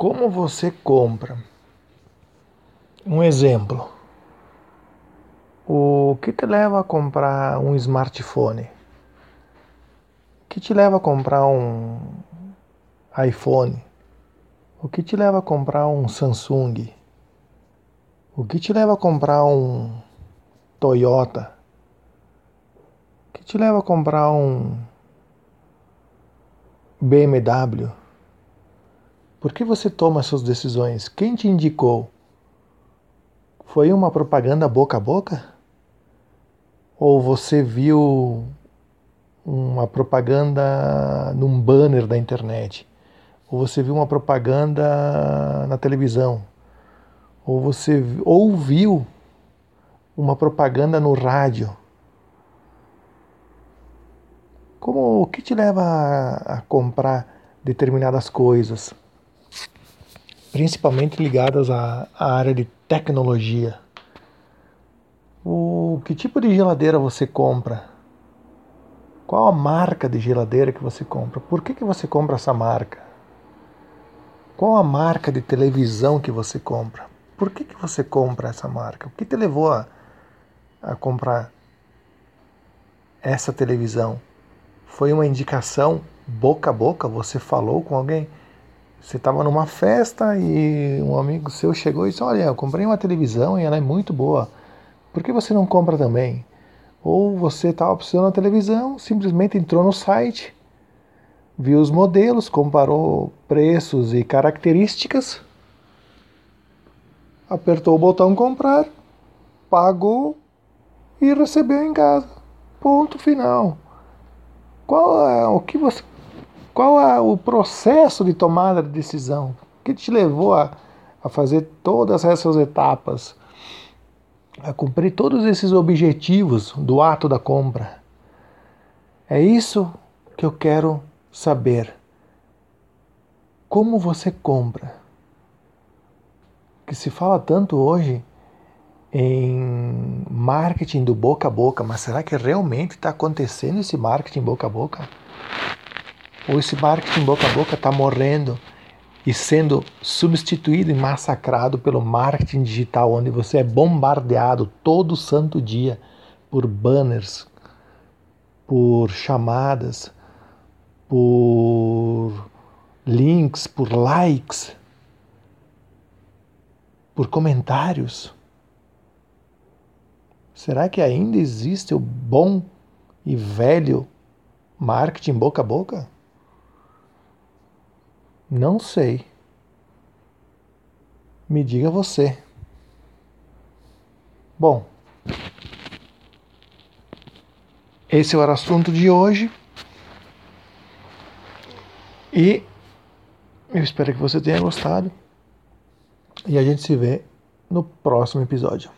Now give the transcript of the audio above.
Como você compra? Um exemplo. O que te leva a comprar um smartphone? O que te leva a comprar um iPhone? O que te leva a comprar um Samsung? O que te leva a comprar um Toyota? O que te leva a comprar um BMW? Por que você toma suas decisões? Quem te indicou? Foi uma propaganda boca a boca? Ou você viu uma propaganda num banner da internet? Ou você viu uma propaganda na televisão? Ou você ouviu uma propaganda no rádio? Como o que te leva a, a comprar determinadas coisas? Principalmente ligadas à, à área de tecnologia. O que tipo de geladeira você compra? Qual a marca de geladeira que você compra? Por que, que você compra essa marca? Qual a marca de televisão que você compra? Por que, que você compra essa marca? O que te levou a, a comprar essa televisão? Foi uma indicação boca a boca? Você falou com alguém? Você estava numa festa e um amigo seu chegou e disse: Olha, eu comprei uma televisão e ela é muito boa. Por que você não compra também? Ou você estava precisando da televisão, simplesmente entrou no site, viu os modelos, comparou preços e características, apertou o botão comprar, pagou e recebeu em casa. Ponto final. Qual é o que você qual é o processo de tomada de decisão? O que te levou a, a fazer todas essas etapas? A cumprir todos esses objetivos do ato da compra? É isso que eu quero saber. Como você compra? Que se fala tanto hoje em marketing do boca a boca, mas será que realmente está acontecendo esse marketing boca a boca? Ou esse marketing boca a boca está morrendo e sendo substituído e massacrado pelo marketing digital, onde você é bombardeado todo santo dia por banners, por chamadas, por links, por likes, por comentários. Será que ainda existe o bom e velho marketing boca a boca? Não sei. Me diga você. Bom, esse era o assunto de hoje. E eu espero que você tenha gostado. E a gente se vê no próximo episódio.